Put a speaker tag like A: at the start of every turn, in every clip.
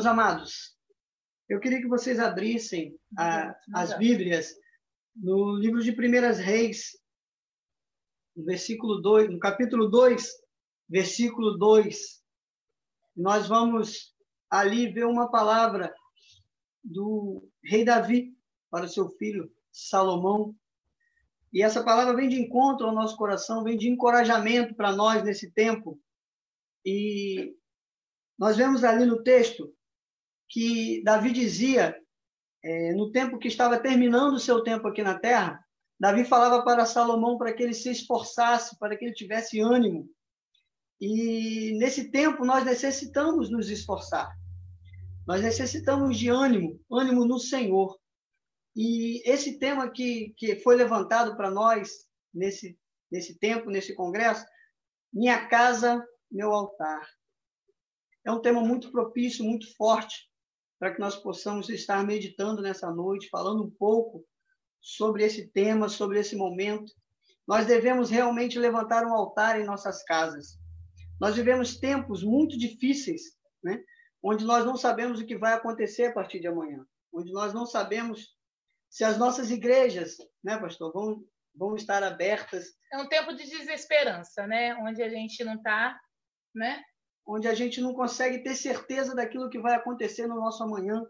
A: Meus amados, eu queria que vocês abrissem a, as Bíblias no livro de Primeiras Reis, no versículo 2, no capítulo 2, versículo 2. Nós vamos ali ver uma palavra do rei Davi para o seu filho Salomão. E essa palavra vem de encontro ao nosso coração, vem de encorajamento para nós nesse tempo. E nós vemos ali no texto que Davi dizia, é, no tempo que estava terminando o seu tempo aqui na terra, Davi falava para Salomão para que ele se esforçasse, para que ele tivesse ânimo. E nesse tempo nós necessitamos nos esforçar. Nós necessitamos de ânimo, ânimo no Senhor. E esse tema que, que foi levantado para nós nesse, nesse tempo, nesse congresso, Minha Casa, Meu Altar. É um tema muito propício, muito forte, para que nós possamos estar meditando nessa noite, falando um pouco sobre esse tema, sobre esse momento. Nós devemos realmente levantar um altar em nossas casas. Nós vivemos tempos muito difíceis, né? onde nós não sabemos o que vai acontecer a partir de amanhã, onde nós não sabemos se as nossas igrejas, né, pastor, vão, vão estar abertas.
B: É um tempo de desesperança, né? Onde a gente não está, né?
A: Onde a gente não consegue ter certeza daquilo que vai acontecer no nosso amanhã.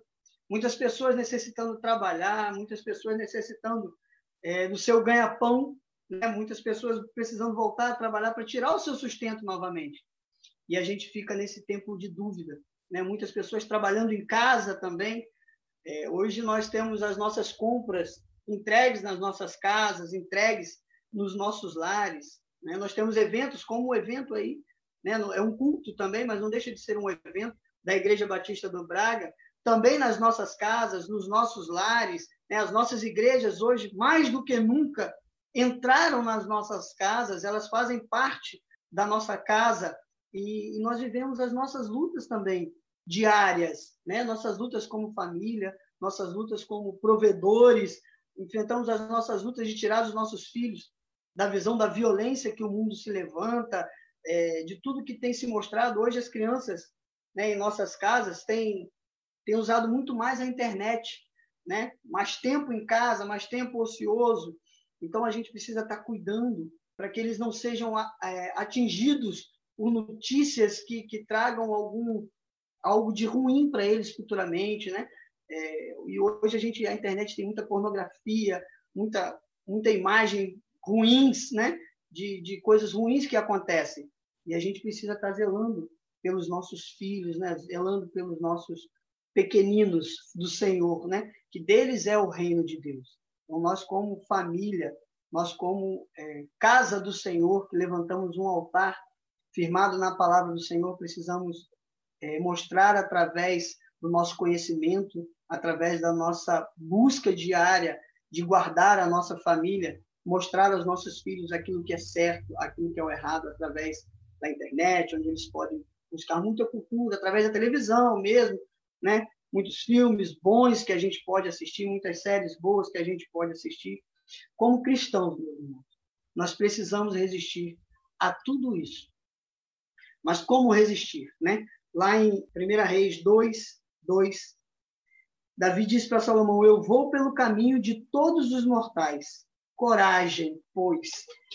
A: Muitas pessoas necessitando trabalhar, muitas pessoas necessitando é, do seu ganha-pão, né? muitas pessoas precisando voltar a trabalhar para tirar o seu sustento novamente. E a gente fica nesse tempo de dúvida. Né? Muitas pessoas trabalhando em casa também. É, hoje nós temos as nossas compras entregues nas nossas casas, entregues nos nossos lares. Né? Nós temos eventos como o evento aí né? é um culto também, mas não deixa de ser um evento da Igreja Batista do Braga, também nas nossas casas, nos nossos lares, né? as nossas igrejas hoje, mais do que nunca, entraram nas nossas casas, elas fazem parte da nossa casa e, nós vivemos as nossas lutas também diárias, né? nossas lutas como família, nossas lutas como provedores, enfrentamos as nossas lutas de tirar os nossos filhos da visão da violência que o mundo se levanta, é, de tudo que tem se mostrado. Hoje, as crianças né, em nossas casas têm, têm usado muito mais a internet, né? mais tempo em casa, mais tempo ocioso. Então, a gente precisa estar cuidando para que eles não sejam é, atingidos por notícias que, que tragam algum algo de ruim para eles futuramente, né? É, e hoje a gente a internet tem muita pornografia, muita muita imagem ruins, né? De, de coisas ruins que acontecem. E a gente precisa estar zelando pelos nossos filhos, né? zelando pelos nossos pequeninos do Senhor, né? que deles é o reino de Deus. Então, nós, como família, nós, como é, casa do Senhor, que levantamos um altar firmado na palavra do Senhor, precisamos é, mostrar através do nosso conhecimento, através da nossa busca diária de guardar a nossa família, mostrar aos nossos filhos aquilo que é certo, aquilo que é o errado, através da internet, onde eles podem buscar muita cultura, através da televisão mesmo, né? muitos filmes bons que a gente pode assistir, muitas séries boas que a gente pode assistir. Como cristãos, meus irmãos, nós precisamos resistir a tudo isso. Mas como resistir? Né? Lá em 1 Reis 2, 2, Davi diz para Salomão: Eu vou pelo caminho de todos os mortais, coragem, pois,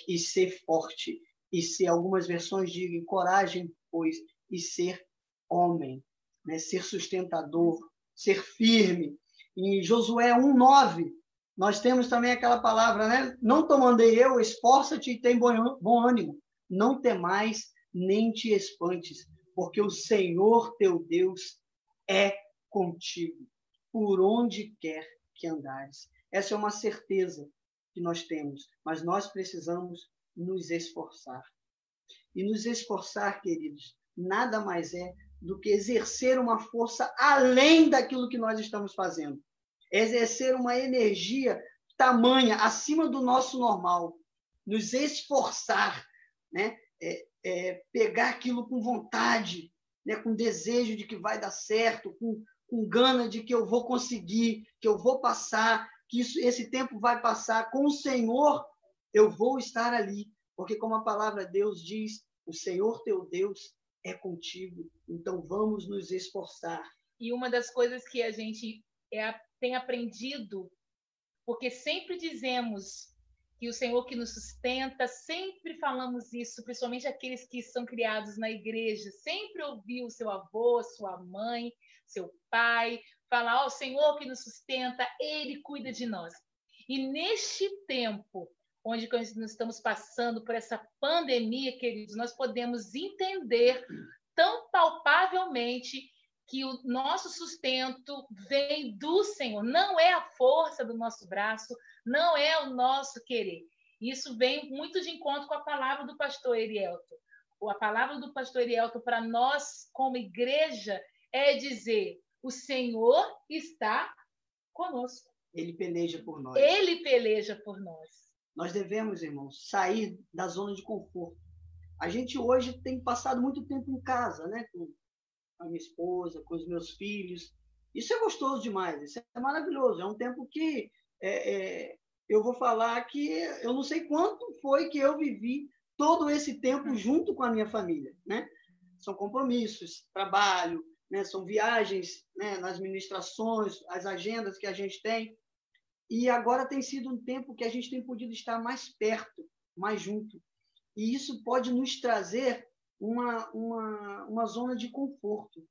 A: e ser forte, e ser, algumas versões dizem coragem, pois, e ser homem, né? ser sustentador, ser firme. Em Josué 1,9, nós temos também aquela palavra, né? Não te mandei eu, esforça-te e tem bom ânimo. Não temais, nem te espantes, porque o Senhor teu Deus é contigo, por onde quer que andares. Essa é uma certeza que nós temos, mas nós precisamos nos esforçar. E nos esforçar, queridos, nada mais é do que exercer uma força além daquilo que nós estamos fazendo. Exercer uma energia tamanha, acima do nosso normal. Nos esforçar, né? É, é, pegar aquilo com vontade, né? com desejo de que vai dar certo, com, com gana de que eu vou conseguir, que eu vou passar, que isso, esse tempo vai passar. Com o Senhor, eu vou estar ali, porque como a palavra de Deus diz, o Senhor teu Deus é contigo. Então vamos nos esforçar,
B: E uma das coisas que a gente é, tem aprendido, porque sempre dizemos que o Senhor que nos sustenta, sempre falamos isso, principalmente aqueles que são criados na igreja, sempre ouviu seu avô, sua mãe, seu pai, falar: Ó, oh, o Senhor que nos sustenta, Ele cuida de nós. E neste tempo, onde nós estamos passando por essa pandemia, queridos, nós podemos entender tão palpavelmente que o nosso sustento vem do Senhor, não é a força do nosso braço, não é o nosso querer. Isso vem muito de encontro com a palavra do pastor Erielto. A palavra do pastor Erielto para nós, como igreja, é dizer: o Senhor está conosco.
A: Ele peleja por nós.
B: Ele peleja por nós.
A: Nós devemos, irmãos, sair da zona de conforto. A gente hoje tem passado muito tempo em casa, né? Com a minha esposa, com os meus filhos. Isso é gostoso demais, isso é maravilhoso. É um tempo que é, é, eu vou falar que eu não sei quanto foi que eu vivi todo esse tempo junto com a minha família, né? São compromissos, trabalho, né? São viagens, né? Nas ministrações, as agendas que a gente tem. E agora tem sido um tempo que a gente tem podido estar mais perto, mais junto. E isso pode nos trazer uma, uma, uma zona de conforto.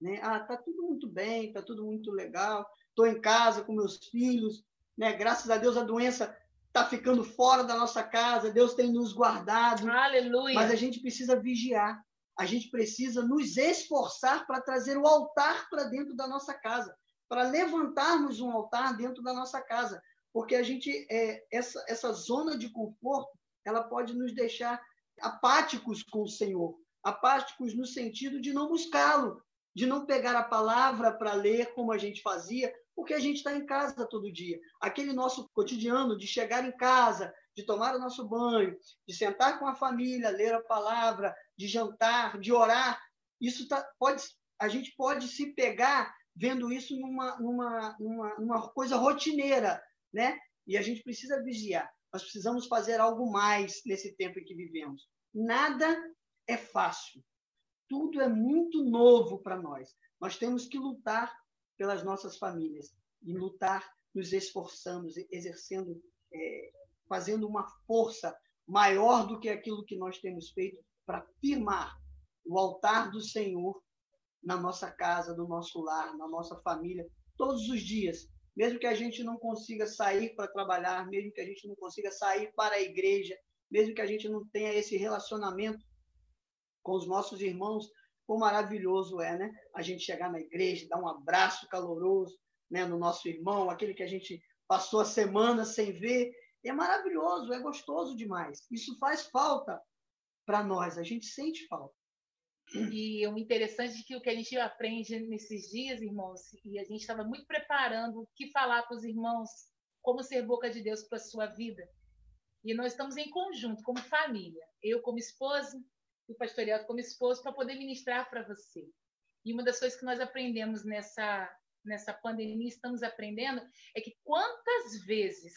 A: Né? Ah, tá tudo muito bem, tá tudo muito legal, estou em casa com meus filhos, né? graças a Deus a doença está ficando fora da nossa casa, Deus tem nos guardado.
B: Aleluia.
A: Mas a gente precisa vigiar, a gente precisa nos esforçar para trazer o altar para dentro da nossa casa, para levantarmos um altar dentro da nossa casa, porque a gente é, essa, essa zona de conforto ela pode nos deixar apáticos com o Senhor, apáticos no sentido de não buscá-lo, de não pegar a palavra para ler como a gente fazia, porque a gente está em casa todo dia. Aquele nosso cotidiano de chegar em casa, de tomar o nosso banho, de sentar com a família, ler a palavra, de jantar, de orar, isso tá, pode, a gente pode se pegar vendo isso numa, numa, numa, numa coisa rotineira, né? E a gente precisa vigiar. Nós precisamos fazer algo mais nesse tempo em que vivemos. Nada é fácil. Tudo é muito novo para nós. Nós temos que lutar pelas nossas famílias e lutar nos esforçando, exercendo, é, fazendo uma força maior do que aquilo que nós temos feito para firmar o altar do Senhor na nossa casa, no nosso lar, na nossa família, todos os dias, mesmo que a gente não consiga sair para trabalhar, mesmo que a gente não consiga sair para a igreja, mesmo que a gente não tenha esse relacionamento com os nossos irmãos, quão maravilhoso é, né? A gente chegar na igreja, dar um abraço caloroso, né, no nosso irmão, aquele que a gente passou a semana sem ver, é maravilhoso, é gostoso demais. Isso faz falta para nós, a gente sente falta.
B: E o interessante é que o que a gente aprende nesses dias, irmãos, e a gente estava muito preparando o que falar para os irmãos, como ser boca de Deus para a sua vida. E nós estamos em conjunto, como família. Eu como esposa, e o pastoreado como esposo, para poder ministrar para você. E uma das coisas que nós aprendemos nessa, nessa pandemia, estamos aprendendo, é que quantas vezes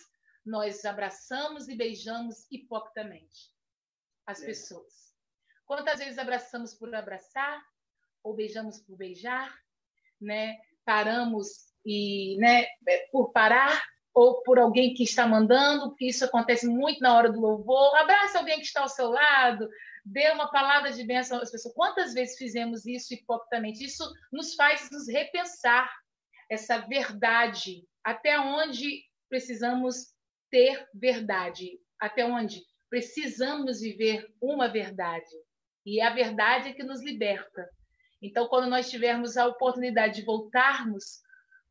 B: nós abraçamos e beijamos hipocritamente as é. pessoas Quantas vezes abraçamos por abraçar ou beijamos por beijar, né? Paramos e, né, por parar ou por alguém que está mandando, porque isso acontece muito na hora do louvor. Abraça alguém que está ao seu lado, dê uma palavra de bênção às pessoas. Quantas vezes fizemos isso hipocritamente? Isso nos faz nos repensar essa verdade, até onde precisamos ter verdade, até onde precisamos viver uma verdade. E é a verdade é que nos liberta. Então, quando nós tivermos a oportunidade de voltarmos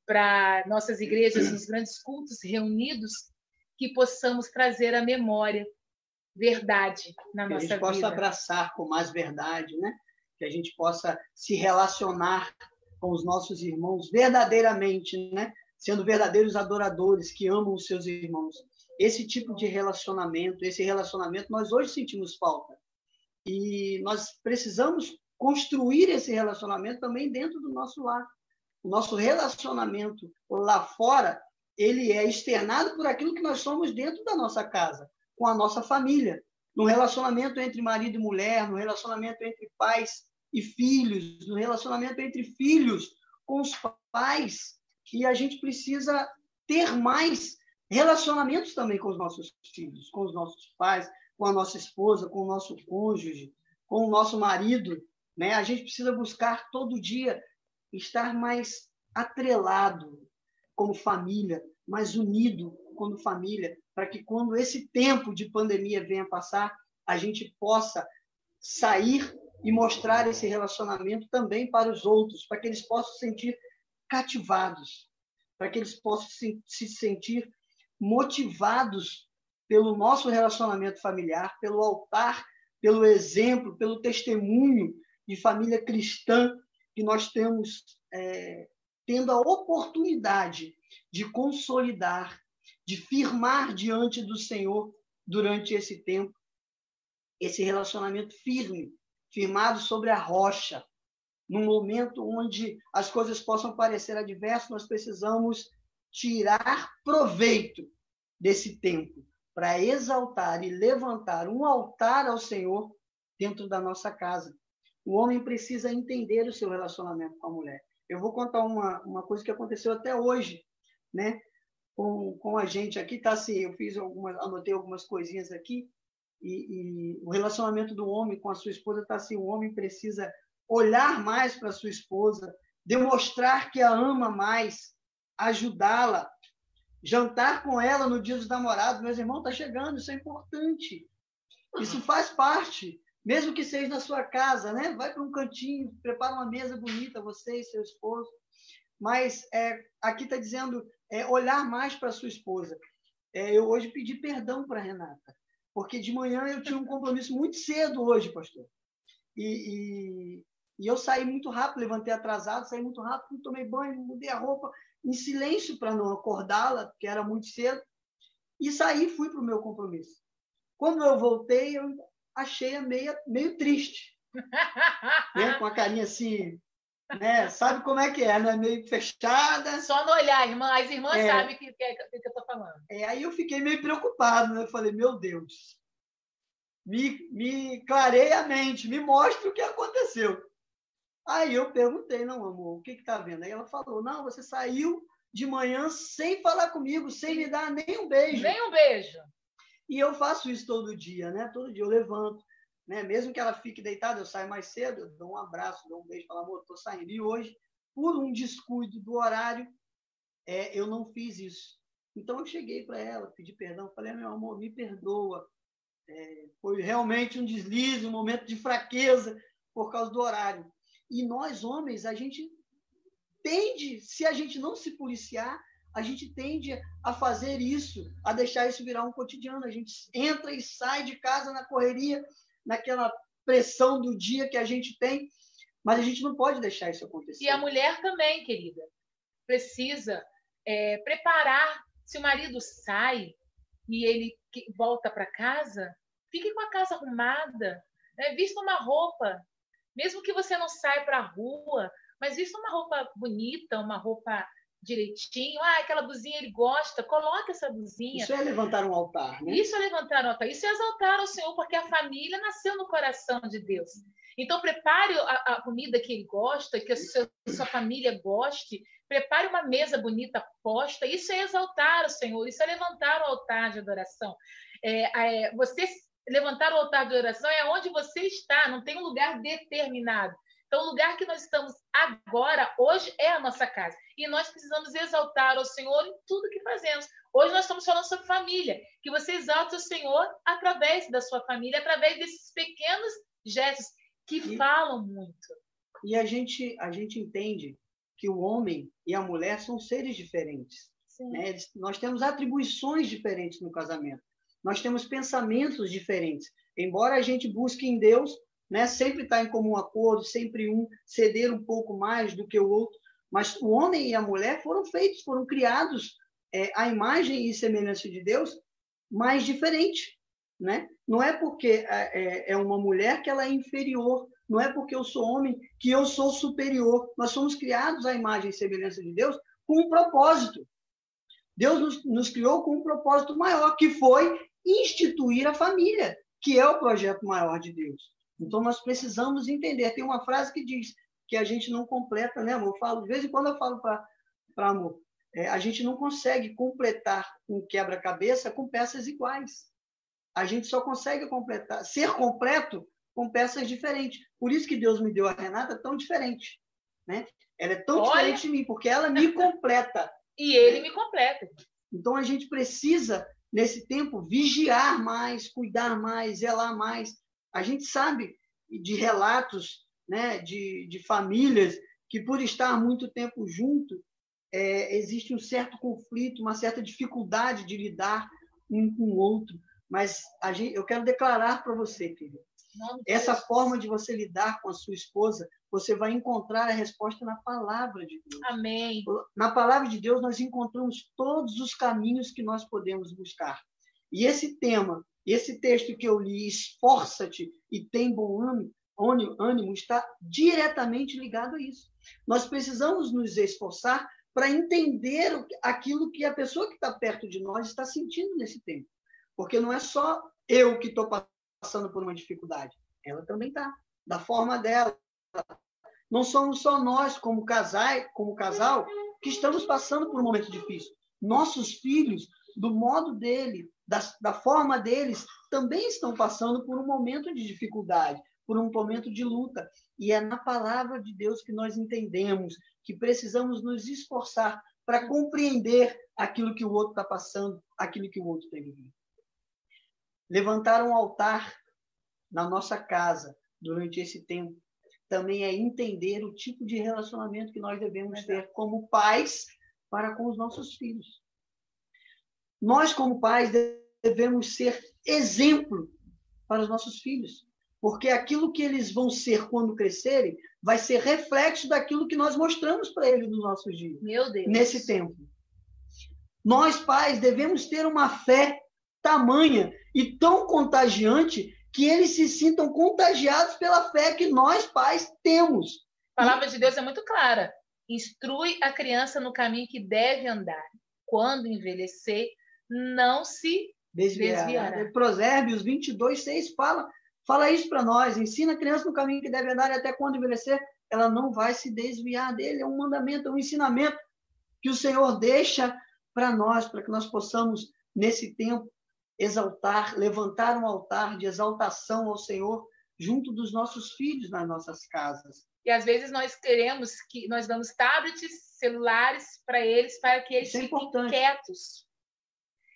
B: para nossas igrejas, nos grandes cultos reunidos, que possamos trazer a memória verdade na nossa vida.
A: Que a gente possa abraçar com mais verdade, né? Que a gente possa se relacionar com os nossos irmãos verdadeiramente, né? Sendo verdadeiros adoradores que amam os seus irmãos. Esse tipo de relacionamento, esse relacionamento nós hoje sentimos falta. E nós precisamos construir esse relacionamento também dentro do nosso lar. O nosso relacionamento lá fora, ele é externado por aquilo que nós somos dentro da nossa casa, com a nossa família, no relacionamento entre marido e mulher, no relacionamento entre pais e filhos, no relacionamento entre filhos com os pais e a gente precisa ter mais relacionamentos também com os nossos filhos, com os nossos pais, com a nossa esposa, com o nosso cônjuge, com o nosso marido. Né? A gente precisa buscar todo dia estar mais atrelado como família, mais unido como família, para que quando esse tempo de pandemia venha passar, a gente possa sair e mostrar esse relacionamento também para os outros, para que eles possam se sentir cativados, para que eles possam se, se sentir motivados pelo nosso relacionamento familiar, pelo altar, pelo exemplo, pelo testemunho de família cristã que nós temos é, tendo a oportunidade de consolidar, de firmar diante do Senhor durante esse tempo, esse relacionamento firme, firmado sobre a rocha. Num momento onde as coisas possam parecer adversas, nós precisamos tirar proveito desse tempo para exaltar e levantar um altar ao Senhor dentro da nossa casa. O homem precisa entender o seu relacionamento com a mulher. Eu vou contar uma, uma coisa que aconteceu até hoje, né? Com, com a gente aqui, tá assim, eu fiz algumas, anotei algumas coisinhas aqui, e, e o relacionamento do homem com a sua esposa está assim, o homem precisa olhar mais para sua esposa, demonstrar que a ama mais, ajudá-la, jantar com ela no dia dos namorados, meus irmãos, está chegando, isso é importante. Isso faz parte mesmo que seja na sua casa, né? Vai para um cantinho, prepara uma mesa bonita, você e seu esposo. Mas é, aqui está dizendo é, olhar mais para sua esposa. É, eu hoje pedi perdão para Renata, porque de manhã eu tinha um compromisso muito cedo hoje, pastor. E, e, e eu saí muito rápido, levantei atrasado, saí muito rápido, tomei banho, mudei a roupa em silêncio para não acordá-la, porque era muito cedo. E saí, fui para o meu compromisso. Quando eu voltei, eu achei a meia, meio triste. né? Com a carinha assim, né? Sabe como é que é, né? Meio fechada.
B: Só no olhar, irmã. As irmãs é, sabem o que, que, é, que, eu estou falando.
A: É, aí eu fiquei meio preocupado, né? Eu falei, meu Deus, me, me clareia a mente, me mostre o que aconteceu. Aí eu perguntei, não, amor, o que está vendo? Aí ela falou, não, você saiu de manhã sem falar comigo, sem me dar nem um beijo.
B: Nem um beijo.
A: E eu faço isso todo dia, né? Todo dia eu levanto, né? Mesmo que ela fique deitada, eu saio mais cedo, eu dou um abraço, dou um beijo, falo, amor, estou saindo. E hoje, por um descuido do horário, é, eu não fiz isso. Então eu cheguei para ela, pedi perdão, falei, meu amor, me perdoa. É, foi realmente um deslize, um momento de fraqueza por causa do horário. E nós, homens, a gente tende, se a gente não se policiar, a gente tende a fazer isso, a deixar isso virar um cotidiano. A gente entra e sai de casa na correria, naquela pressão do dia que a gente tem, mas a gente não pode deixar isso acontecer.
B: E a mulher também, querida, precisa é, preparar. Se o marido sai e ele volta para casa, fique com a casa arrumada, né? vista uma roupa, mesmo que você não saia para a rua, mas vista uma roupa bonita, uma roupa direitinho. Ah, aquela blusinha ele gosta, coloca essa blusinha.
A: Isso é levantar um altar, né?
B: Isso é levantar um altar. Isso é exaltar ao Senhor, porque a família nasceu no coração de Deus. Então, prepare a, a comida que ele gosta, que a sua, sua, família goste. Prepare uma mesa bonita posta. Isso é exaltar o Senhor. Isso é levantar o altar de adoração. É, é, você levantar o altar de adoração é onde você está, não tem um lugar determinado. Então, o lugar que nós estamos agora, hoje, é a nossa casa. E nós precisamos exaltar o Senhor em tudo que fazemos. Hoje nós estamos falando sobre família. Que você exalte o Senhor através da sua família, através desses pequenos gestos que e, falam muito.
A: E a gente, a gente entende que o homem e a mulher são seres diferentes. Né? Nós temos atribuições diferentes no casamento. Nós temos pensamentos diferentes. Embora a gente busque em Deus né? Sempre estar tá em comum acordo, sempre um ceder um pouco mais do que o outro. Mas o homem e a mulher foram feitos, foram criados é, à imagem e semelhança de Deus, mas diferente, né? Não é porque é, é, é uma mulher que ela é inferior, não é porque eu sou homem que eu sou superior. Nós somos criados à imagem e semelhança de Deus com um propósito. Deus nos, nos criou com um propósito maior, que foi instituir a família, que é o projeto maior de Deus. Então, nós precisamos entender. Tem uma frase que diz: que a gente não completa, né, amor? Eu falo, de vez em quando eu falo para amor, é, a gente não consegue completar um quebra-cabeça com peças iguais. A gente só consegue completar, ser completo com peças diferentes. Por isso que Deus me deu a Renata tão diferente, né? Ela é tão Olha. diferente de mim, porque ela me completa.
B: e ele me completa.
A: Então a gente precisa nesse tempo vigiar mais, cuidar mais, zelar mais. A gente sabe de relatos, né, de, de famílias que por estar muito tempo junto é, existe um certo conflito, uma certa dificuldade de lidar um com o outro. Mas gente, eu quero declarar para você, querido, essa forma de você lidar com a sua esposa, você vai encontrar a resposta na palavra de Deus.
B: Amém.
A: Na palavra de Deus, nós encontramos todos os caminhos que nós podemos buscar. E esse tema, esse texto que eu li, esforça-te e tem bom ânimo, ânimo, está diretamente ligado a isso. Nós precisamos nos esforçar para entender aquilo que a pessoa que está perto de nós está sentindo nesse tempo. Porque não é só eu que estou passando por uma dificuldade, ela também está, da forma dela. Não somos só nós, como casal, como casal, que estamos passando por um momento difícil. Nossos filhos, do modo dele, da, da forma deles, também estão passando por um momento de dificuldade, por um momento de luta. E é na palavra de Deus que nós entendemos que precisamos nos esforçar para compreender aquilo que o outro está passando, aquilo que o outro tem vivido. Levantar um altar na nossa casa durante esse tempo também é entender o tipo de relacionamento que nós devemos ter como pais para com os nossos filhos. Nós, como pais, devemos ser exemplo para os nossos filhos porque aquilo que eles vão ser quando crescerem vai ser reflexo daquilo que nós mostramos para eles nos nossos dias.
B: Meu Deus.
A: Nesse tempo. Nós, pais, devemos ter uma fé tamanha e tão contagiante que eles se sintam contagiados pela fé que nós, pais, temos.
B: A palavra de Deus é muito clara. Instrui a criança no caminho que deve andar. Quando envelhecer, não se desviará. desviará.
A: Provérbios 22, 6 fala Fala isso para nós, ensina a criança no caminho que deve andar e até quando envelhecer, ela não vai se desviar dele. É um mandamento, é um ensinamento que o Senhor deixa para nós, para que nós possamos, nesse tempo, exaltar, levantar um altar de exaltação ao Senhor junto dos nossos filhos nas nossas casas.
B: E às vezes nós queremos que nós damos tablets, celulares para eles para que eles
A: Isso é
B: fiquem
A: importante.
B: quietos.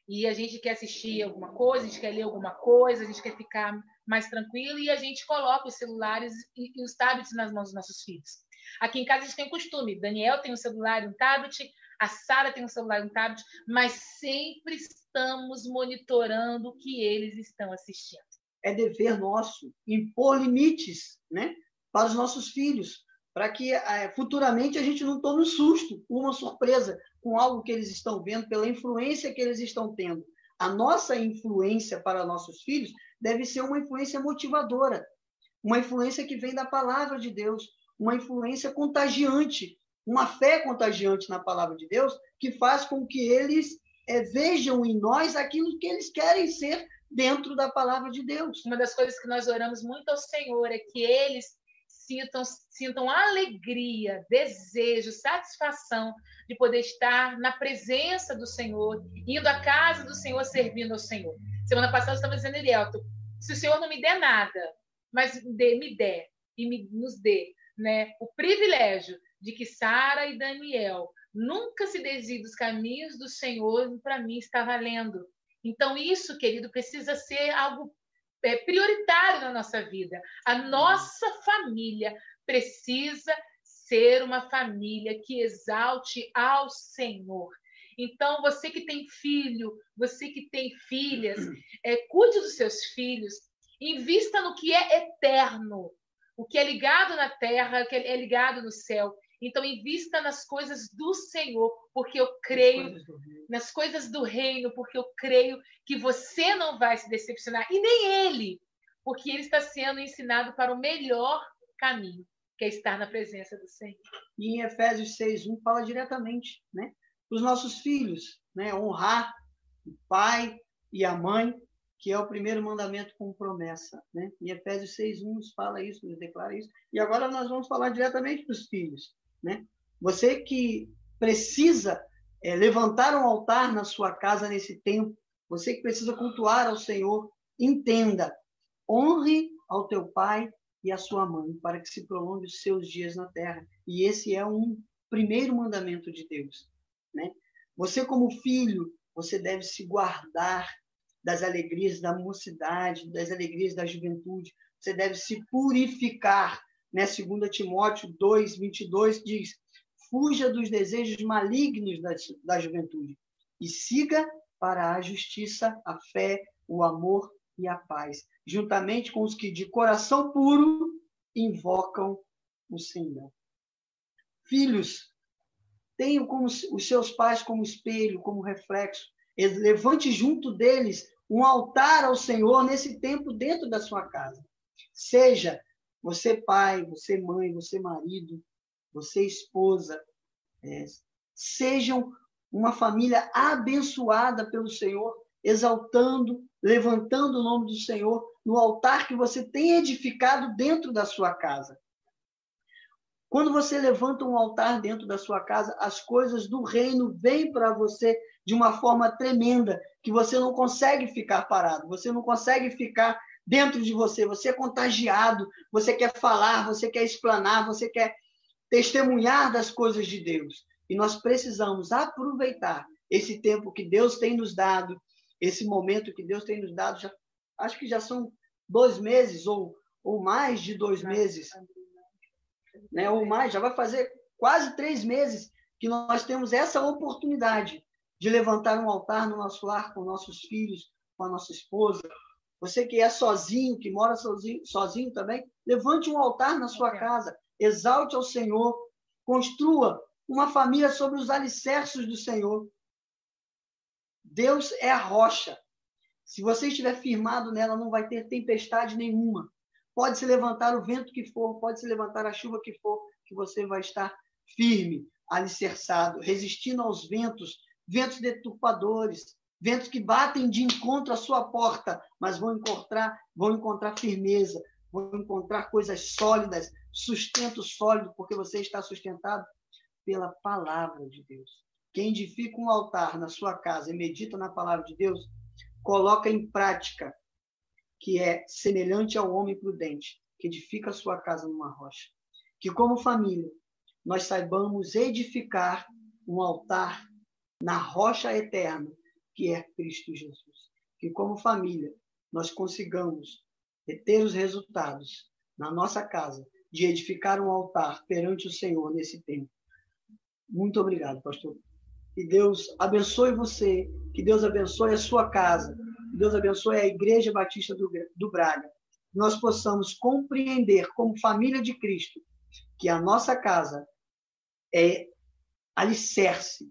B: E a gente quer assistir alguma coisa, a gente quer ler alguma coisa, a gente quer ficar mais tranquilo e a gente coloca os celulares e, e os tablets nas mãos dos nossos filhos. Aqui em casa a gente tem o costume, Daniel tem um celular e um tablet, a Sara tem um celular e um tablet, mas sempre estamos monitorando o que eles estão assistindo.
A: É dever nosso impor limites, né, para os nossos filhos, para que é, futuramente a gente não tome um susto, uma surpresa com algo que eles estão vendo, pela influência que eles estão tendo. A nossa influência para nossos filhos deve ser uma influência motivadora, uma influência que vem da palavra de Deus, uma influência contagiante, uma fé contagiante na palavra de Deus, que faz com que eles é, vejam em nós aquilo que eles querem ser dentro da palavra de Deus.
B: Uma das coisas que nós oramos muito ao Senhor é que eles sintam, sintam alegria, desejo, satisfação de poder estar na presença do Senhor, indo à casa do Senhor, servindo ao Senhor. Semana passada eu estava dizendo, Elielto, se o Senhor não me der nada, mas dê, me der e me, nos dê né, o privilégio de que Sara e Daniel nunca se desviem dos caminhos do Senhor, para mim está valendo. Então, isso, querido, precisa ser algo é, prioritário na nossa vida. A nossa família precisa ser uma família que exalte ao Senhor. Então, você que tem filho, você que tem filhas, é, cuide dos seus filhos, invista no que é eterno, o que é ligado na terra, o que é ligado no céu. Então, invista nas coisas do Senhor, porque eu creio, nas coisas do reino, porque eu creio que você não vai se decepcionar, e nem ele, porque ele está sendo ensinado para o melhor caminho, que é estar na presença do Senhor.
A: E em Efésios 6:1 fala diretamente, né? os nossos filhos, né? honrar o pai e a mãe, que é o primeiro mandamento com promessa. Né? Em Efésios 6.1 nos fala isso, nos declara isso. E agora nós vamos falar diretamente para os filhos. Né? Você que precisa é, levantar um altar na sua casa nesse tempo, você que precisa cultuar ao Senhor, entenda, honre ao teu pai e à sua mãe, para que se prolongue os seus dias na terra. E esse é um primeiro mandamento de Deus. Né? Você, como filho, você deve se guardar das alegrias da mocidade, das alegrias da juventude. Você deve se purificar. Né? 2 Timóteo 2, 22 diz: fuja dos desejos malignos da, da juventude e siga para a justiça, a fé, o amor e a paz, juntamente com os que de coração puro invocam o Senhor. Filhos, tenham como os seus pais como espelho, como reflexo. Levante junto deles um altar ao Senhor nesse tempo dentro da sua casa. Seja você pai, você mãe, você marido, você esposa, é, sejam uma família abençoada pelo Senhor, exaltando, levantando o nome do Senhor no altar que você tem edificado dentro da sua casa. Quando você levanta um altar dentro da sua casa, as coisas do reino vêm para você de uma forma tremenda, que você não consegue ficar parado, você não consegue ficar dentro de você, você é contagiado, você quer falar, você quer explanar, você quer testemunhar das coisas de Deus. E nós precisamos aproveitar esse tempo que Deus tem nos dado, esse momento que Deus tem nos dado, já, acho que já são dois meses ou, ou mais de dois meses né, ou mais, já vai fazer quase três meses que nós temos essa oportunidade de levantar um altar no nosso lar com nossos filhos, com a nossa esposa. Você que é sozinho, que mora sozinho, sozinho também, levante um altar na sua casa, exalte ao Senhor, construa uma família sobre os alicerces do Senhor. Deus é a rocha. Se você estiver firmado nela, não vai ter tempestade nenhuma. Pode se levantar o vento que for, pode se levantar a chuva que for, que você vai estar firme, alicerçado, resistindo aos ventos, ventos deturpadores, ventos que batem de encontro à sua porta, mas vão encontrar, vão encontrar firmeza, vão encontrar coisas sólidas, sustento sólido, porque você está sustentado pela palavra de Deus. Quem edifica um altar na sua casa e medita na palavra de Deus, coloca em prática que é semelhante ao homem prudente, que edifica a sua casa numa rocha. Que, como família, nós saibamos edificar um altar na rocha eterna, que é Cristo Jesus. Que, como família, nós consigamos ter os resultados na nossa casa de edificar um altar perante o Senhor nesse tempo. Muito obrigado, pastor. Que Deus abençoe você, que Deus abençoe a sua casa, Deus abençoe a Igreja Batista do, do Braga. Nós possamos compreender, como família de Cristo, que a nossa casa é alicerce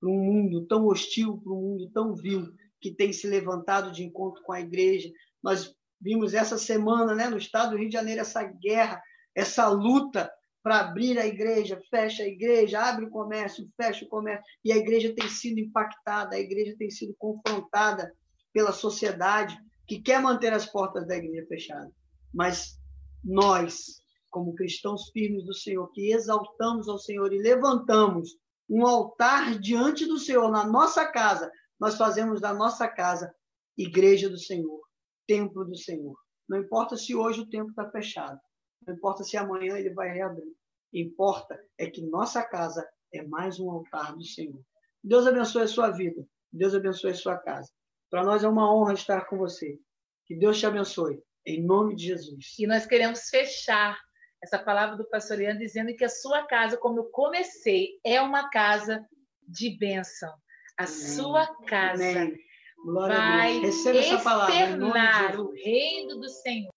A: para um mundo tão hostil, para um mundo tão vil, que tem se levantado de encontro com a igreja. Nós vimos essa semana, né, no estado do Rio de Janeiro, essa guerra, essa luta para abrir a igreja, fecha a igreja, abre o comércio, fecha o comércio, e a igreja tem sido impactada, a igreja tem sido confrontada pela sociedade que quer manter as portas da igreja fechadas. Mas nós, como cristãos firmes do Senhor, que exaltamos ao Senhor e levantamos um altar diante do Senhor na nossa casa, nós fazemos da nossa casa igreja do Senhor, templo do Senhor. Não importa se hoje o templo está fechado, não importa se amanhã ele vai reabrir. Importa é que nossa casa é mais um altar do Senhor. Deus abençoe a sua vida. Deus abençoe a sua casa. Para nós é uma honra estar com você. Que Deus te abençoe. Em nome de Jesus.
B: E nós queremos fechar essa palavra do pastor Ian dizendo que a sua casa, como eu comecei, é uma casa de bênção. A Amém. sua casa Amém. vai externar o reino do Senhor.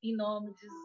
B: Em nome de Jesus.